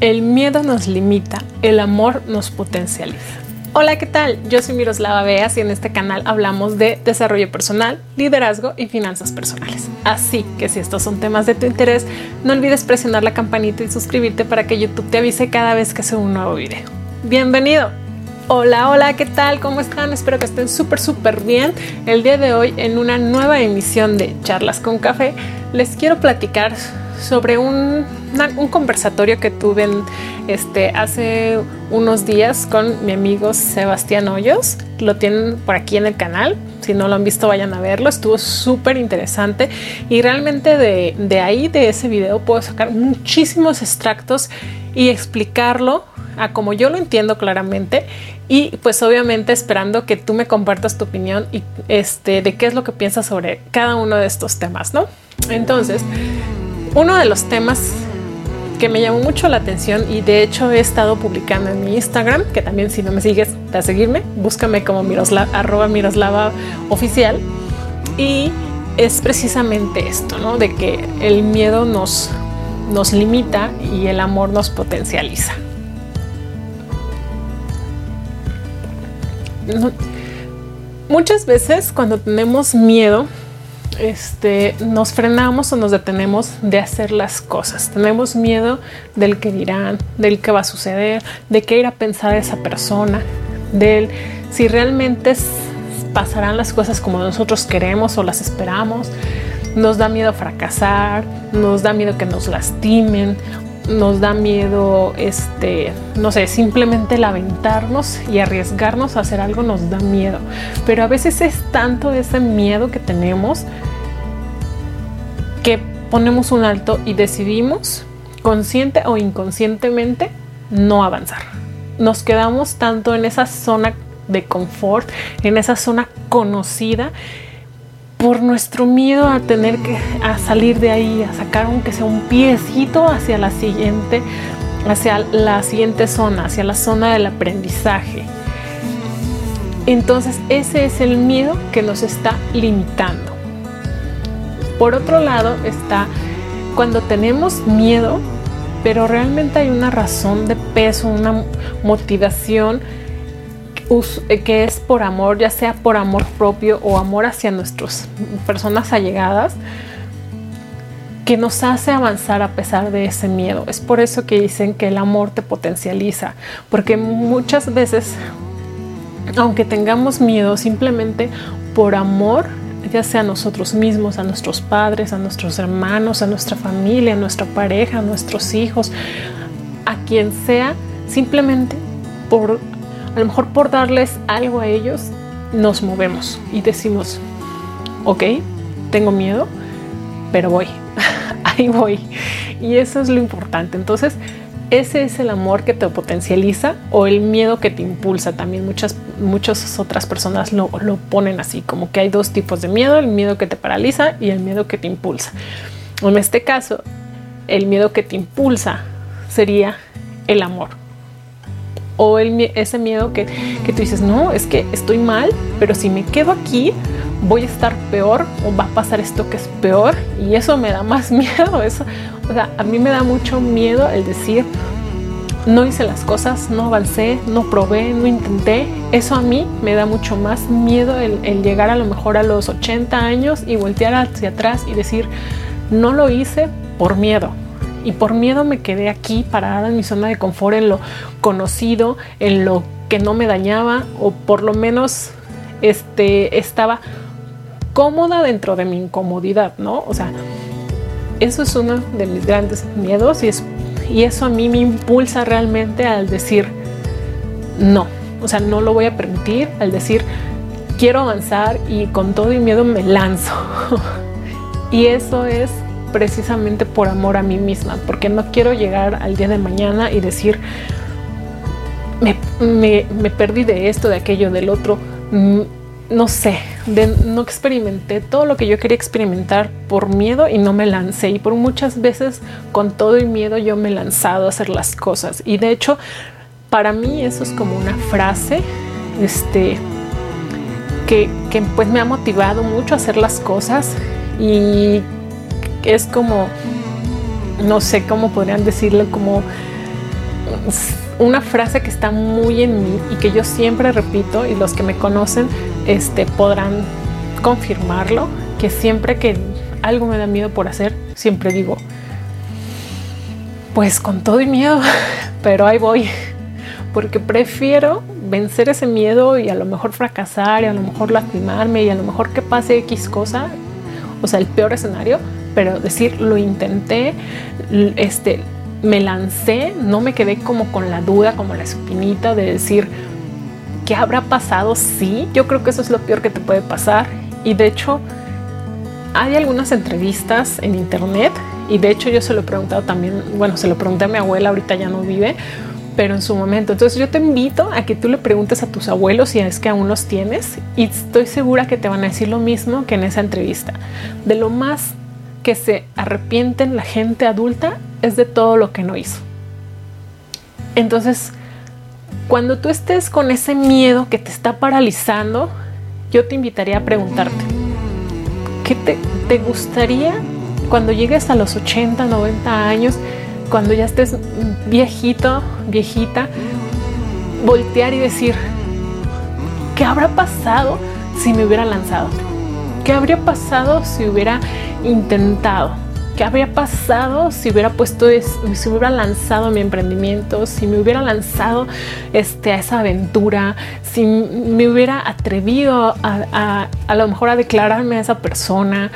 El miedo nos limita, el amor nos potencializa. Hola, ¿qué tal? Yo soy Miroslava Beas y en este canal hablamos de desarrollo personal, liderazgo y finanzas personales. Así que si estos son temas de tu interés, no olvides presionar la campanita y suscribirte para que YouTube te avise cada vez que suba un nuevo video. Bienvenido. Hola, hola, ¿qué tal? ¿Cómo están? Espero que estén súper, súper bien. El día de hoy, en una nueva emisión de Charlas con Café, les quiero platicar sobre un, conversatorio que tuve este, hace unos días con mi amigo Sebastián Hoyos. Lo tienen por aquí en el canal. Si no lo han visto, vayan a verlo. Estuvo súper interesante. Y realmente de, de ahí, de ese video, puedo sacar muchísimos extractos y explicarlo a como yo lo entiendo claramente y pues obviamente esperando que tú me compartas tu opinión y este de qué es lo que piensas sobre cada uno de estos temas, ¿no? Entonces, uno de los temas que me llamó mucho la atención y de hecho he estado publicando en mi Instagram, que también si no me sigues, a seguirme, búscame como Miroslava, arroba Miroslava oficial. Y es precisamente esto, ¿no? De que el miedo nos, nos limita y el amor nos potencializa. Muchas veces cuando tenemos miedo, este, nos frenamos o nos detenemos de hacer las cosas. Tenemos miedo del que dirán, del que va a suceder, de qué ir a pensar esa persona, del si realmente pasarán las cosas como nosotros queremos o las esperamos. Nos da miedo fracasar, nos da miedo que nos lastimen, nos da miedo, este, no sé, simplemente lamentarnos y arriesgarnos a hacer algo nos da miedo. Pero a veces es tanto ese miedo que tenemos ponemos un alto y decidimos, consciente o inconscientemente, no avanzar. Nos quedamos tanto en esa zona de confort, en esa zona conocida, por nuestro miedo a tener que a salir de ahí, a sacar aunque sea un piecito hacia la siguiente, hacia la siguiente zona, hacia la zona del aprendizaje. Entonces ese es el miedo que nos está limitando. Por otro lado está cuando tenemos miedo, pero realmente hay una razón de peso, una motivación eh, que es por amor, ya sea por amor propio o amor hacia nuestras personas allegadas, que nos hace avanzar a pesar de ese miedo. Es por eso que dicen que el amor te potencializa, porque muchas veces, aunque tengamos miedo, simplemente por amor ya sea a nosotros mismos, a nuestros padres, a nuestros hermanos, a nuestra familia, a nuestra pareja, a nuestros hijos, a quien sea, simplemente por, a lo mejor por darles algo a ellos, nos movemos y decimos, ok, tengo miedo, pero voy, ahí voy. Y eso es lo importante. Entonces, ese es el amor que te potencializa o el miedo que te impulsa. También muchas, muchas otras personas lo, lo, ponen así, como que hay dos tipos de miedo, el miedo que te paraliza y el miedo que te impulsa. En este caso, el miedo que te impulsa sería el amor. O el, ese miedo que, que tú dices, no, es que estoy mal, pero si me quedo aquí, voy a estar peor o va a pasar esto que es peor y eso me da más miedo. Eso, o sea, a mí me da mucho miedo el decir, no hice las cosas, no avancé, no probé, no intenté. Eso a mí me da mucho más miedo el, llegar a lo mejor a los 80 años y voltear hacia atrás y decir, no lo hice por miedo. Y por miedo me quedé aquí parada en mi zona de confort, en lo conocido, en lo que no me dañaba o por lo menos este, estaba cómoda dentro de mi incomodidad, ¿no? O sea, eso es uno de mis grandes miedos y, es, y eso a mí me impulsa realmente al decir no, o sea, no lo voy a permitir, al decir quiero avanzar y con todo y miedo me lanzo. y eso es precisamente por amor a mí misma, porque no quiero llegar al día de mañana y decir, me, me, me perdí de esto, de aquello, del otro mm, no sé, no experimenté todo lo que yo quería experimentar por miedo y no me lancé. Y por muchas veces con todo y miedo yo me he lanzado a hacer las cosas. Y de hecho, para mí eso es como una frase, este, que, que pues me ha motivado mucho a hacer las cosas y es como, no sé cómo podrían decirle, como una frase que está muy en mí y que yo siempre repito y los que me conocen este, podrán confirmarlo, que siempre que algo me da miedo por hacer, siempre digo, pues con todo y miedo, pero ahí voy, porque prefiero vencer ese miedo y a lo mejor fracasar y a lo mejor lastimarme y a lo mejor que pase X cosa, o sea, el peor escenario, pero decir, lo intenté, este, me lancé, no me quedé como con la duda, como la espinita de decir, ¿qué habrá pasado? Sí, yo creo que eso es lo peor que te puede pasar. Y de hecho, hay algunas entrevistas en internet y de hecho yo se lo he preguntado también, bueno, se lo pregunté a mi abuela, ahorita ya no vive, pero en su momento. Entonces yo te invito a que tú le preguntes a tus abuelos si es que aún los tienes y estoy segura que te van a decir lo mismo que en esa entrevista. De lo más que se arrepienten la gente adulta es de todo lo que no hizo. Entonces, cuando tú estés con ese miedo que te está paralizando, yo te invitaría a preguntarte, ¿qué te, te gustaría cuando llegues a los 80, 90 años, cuando ya estés viejito, viejita, voltear y decir, ¿qué habrá pasado si me hubiera lanzado? ¿Qué habría pasado si hubiera intentado? ¿Qué habría pasado si hubiera puesto, si hubiera lanzado mi emprendimiento, si me hubiera lanzado este, a esa aventura, si me hubiera atrevido a, a, lo mejor a declararme a esa persona,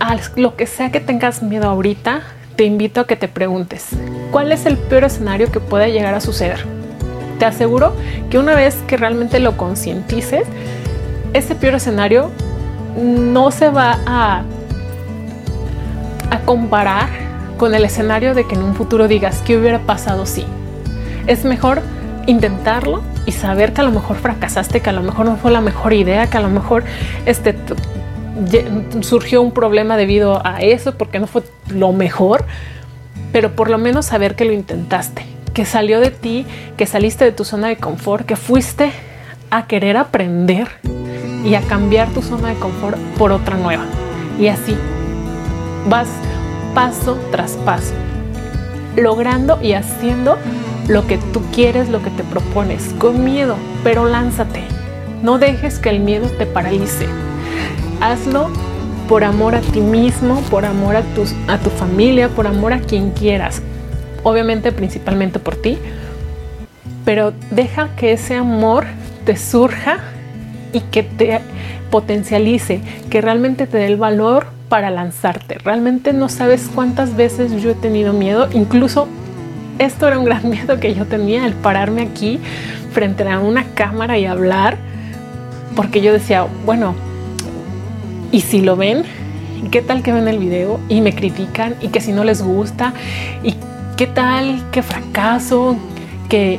a lo que sea que tengas miedo ahorita, te invito a que te preguntes, ¿cuál es el peor escenario que pueda llegar a suceder? Te aseguro que una vez que realmente lo concientices, ese peor escenario no se va a a comparar con el escenario de que en un futuro digas qué hubiera pasado si. Es mejor intentarlo y saber que a lo mejor fracasaste, que a lo mejor no fue la mejor idea, que a lo mejor este, surgió un problema debido a eso, porque no fue lo mejor, pero por lo menos saber que lo intentaste, que salió de ti, que saliste de tu zona de confort, que fuiste a querer aprender y a cambiar tu zona de confort por otra nueva. Y así vas paso tras paso, logrando y haciendo lo que tú quieres, lo que te propones, con miedo, pero lánzate. No dejes que el miedo te paralice. Hazlo por amor a ti mismo, por amor a, tus, a tu familia, por amor a quien quieras. Obviamente principalmente por ti, pero deja que ese amor te surja y que te potencialice, que realmente te dé el valor para lanzarte. Realmente no sabes cuántas veces yo he tenido miedo, incluso esto era un gran miedo que yo tenía, el pararme aquí frente a una cámara y hablar, porque yo decía, bueno, ¿y si lo ven? ¿Qué tal que ven el video y me critican? ¿Y que si no les gusta? ¿Y qué tal que fracaso? Que,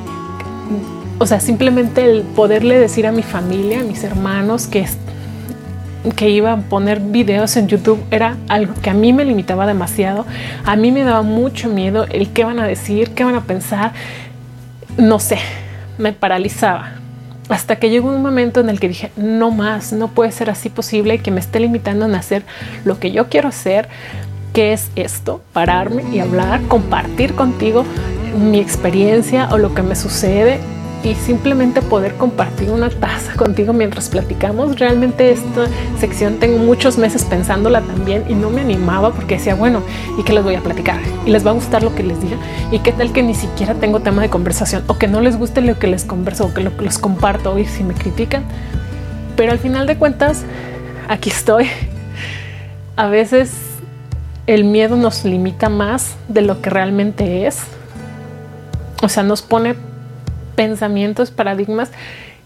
o sea, simplemente el poderle decir a mi familia, a mis hermanos, que que iba a poner videos en YouTube era algo que a mí me limitaba demasiado. A mí me daba mucho miedo el qué van a decir, qué van a pensar. No sé, me paralizaba. Hasta que llegó un momento en el que dije, no más, no puede ser así posible que me esté limitando en hacer lo que yo quiero hacer, que es esto, pararme y hablar, compartir contigo mi experiencia o lo que me sucede y simplemente poder compartir una taza contigo mientras platicamos. Realmente esta sección tengo muchos meses pensándola también y no me animaba porque decía, bueno, ¿y qué les voy a platicar? ¿Y les va a gustar lo que les diga? ¿Y qué tal que ni siquiera tengo tema de conversación? O que no les guste lo que les converso o que lo que les comparto y si me critican. Pero al final de cuentas, aquí estoy. A veces el miedo nos limita más de lo que realmente es. O sea, nos pone pensamientos, paradigmas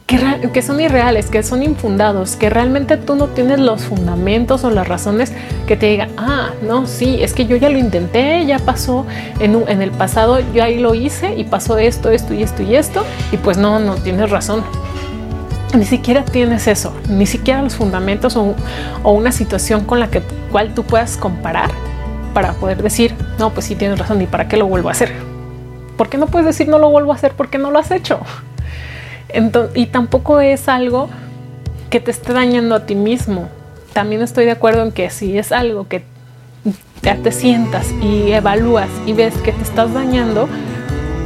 que, que, son irreales, que son infundados, que realmente tú no tienes los fundamentos o las razones que te digan, ah, no, sí, es que yo ya lo intenté, ya pasó en, en el pasado, yo ahí lo hice y pasó esto, esto y esto y esto, y pues no, no tienes razón. Ni siquiera tienes eso, ni siquiera los fundamentos o, o una situación con la que, cual tú puedas comparar para poder decir, no, pues sí tienes razón, ¿y para qué lo vuelvo a hacer? ¿Por qué no puedes decir no lo vuelvo a hacer porque no lo has hecho? y tampoco es algo que te esté dañando a ti mismo. También estoy de acuerdo en que si es algo que te, te sientas y evalúas y ves que te estás dañando,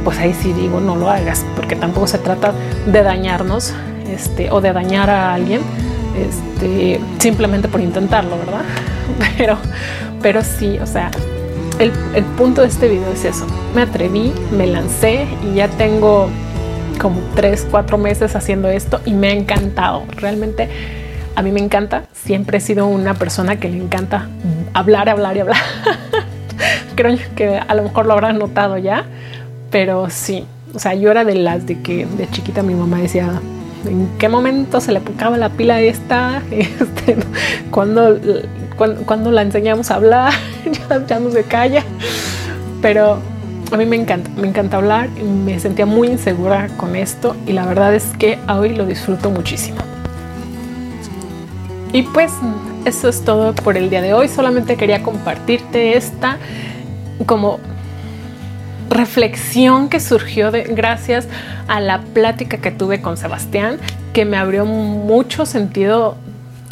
pues ahí sí digo, no lo hagas, porque tampoco se trata de dañarnos este, o de dañar a alguien este, simplemente por intentarlo, ¿verdad? Pero, pero sí, o sea, el, el punto de este video es eso. Me atreví, me lancé y ya tengo como tres, cuatro meses haciendo esto y me ha encantado. Realmente a mí me encanta. Siempre he sido una persona que le encanta hablar, hablar y hablar. Creo que a lo mejor lo habrán notado ya, pero sí. O sea, yo era de las de que de chiquita mi mamá decía, ¿en qué momento se le acaba la pila esta? Este, cuando, cuando, la enseñamos a hablar, ya, ya no se calla. Pero a mí me encanta, me encanta hablar, me sentía muy insegura con esto y la verdad es que hoy lo disfruto muchísimo. Y pues eso es todo por el día de hoy, solamente quería compartirte esta como reflexión que surgió gracias a la plática que tuve con Sebastián, que me abrió mucho sentido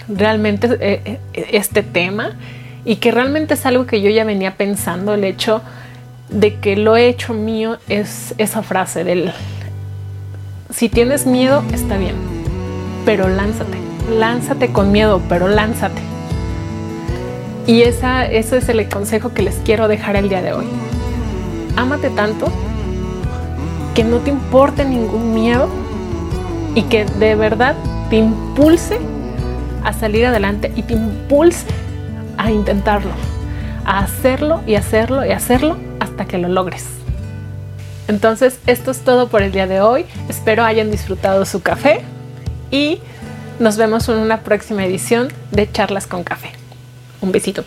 realmente eh, eh, este tema y que realmente es algo que yo ya venía pensando, el hecho de que lo he hecho mío es esa frase del, si tienes miedo, está bien, pero lánzate, lánzate con miedo, pero lánzate. Y esa, ese es el consejo que les quiero dejar el día de hoy. Ámate tanto que no te importe ningún miedo y que de verdad te impulse a salir adelante y te impulse a intentarlo, a hacerlo y hacerlo y hacerlo hasta que lo logres. Entonces, esto es todo por el día de hoy. Espero hayan disfrutado su café y nos vemos en una próxima edición de Charlas con Café. Un besito.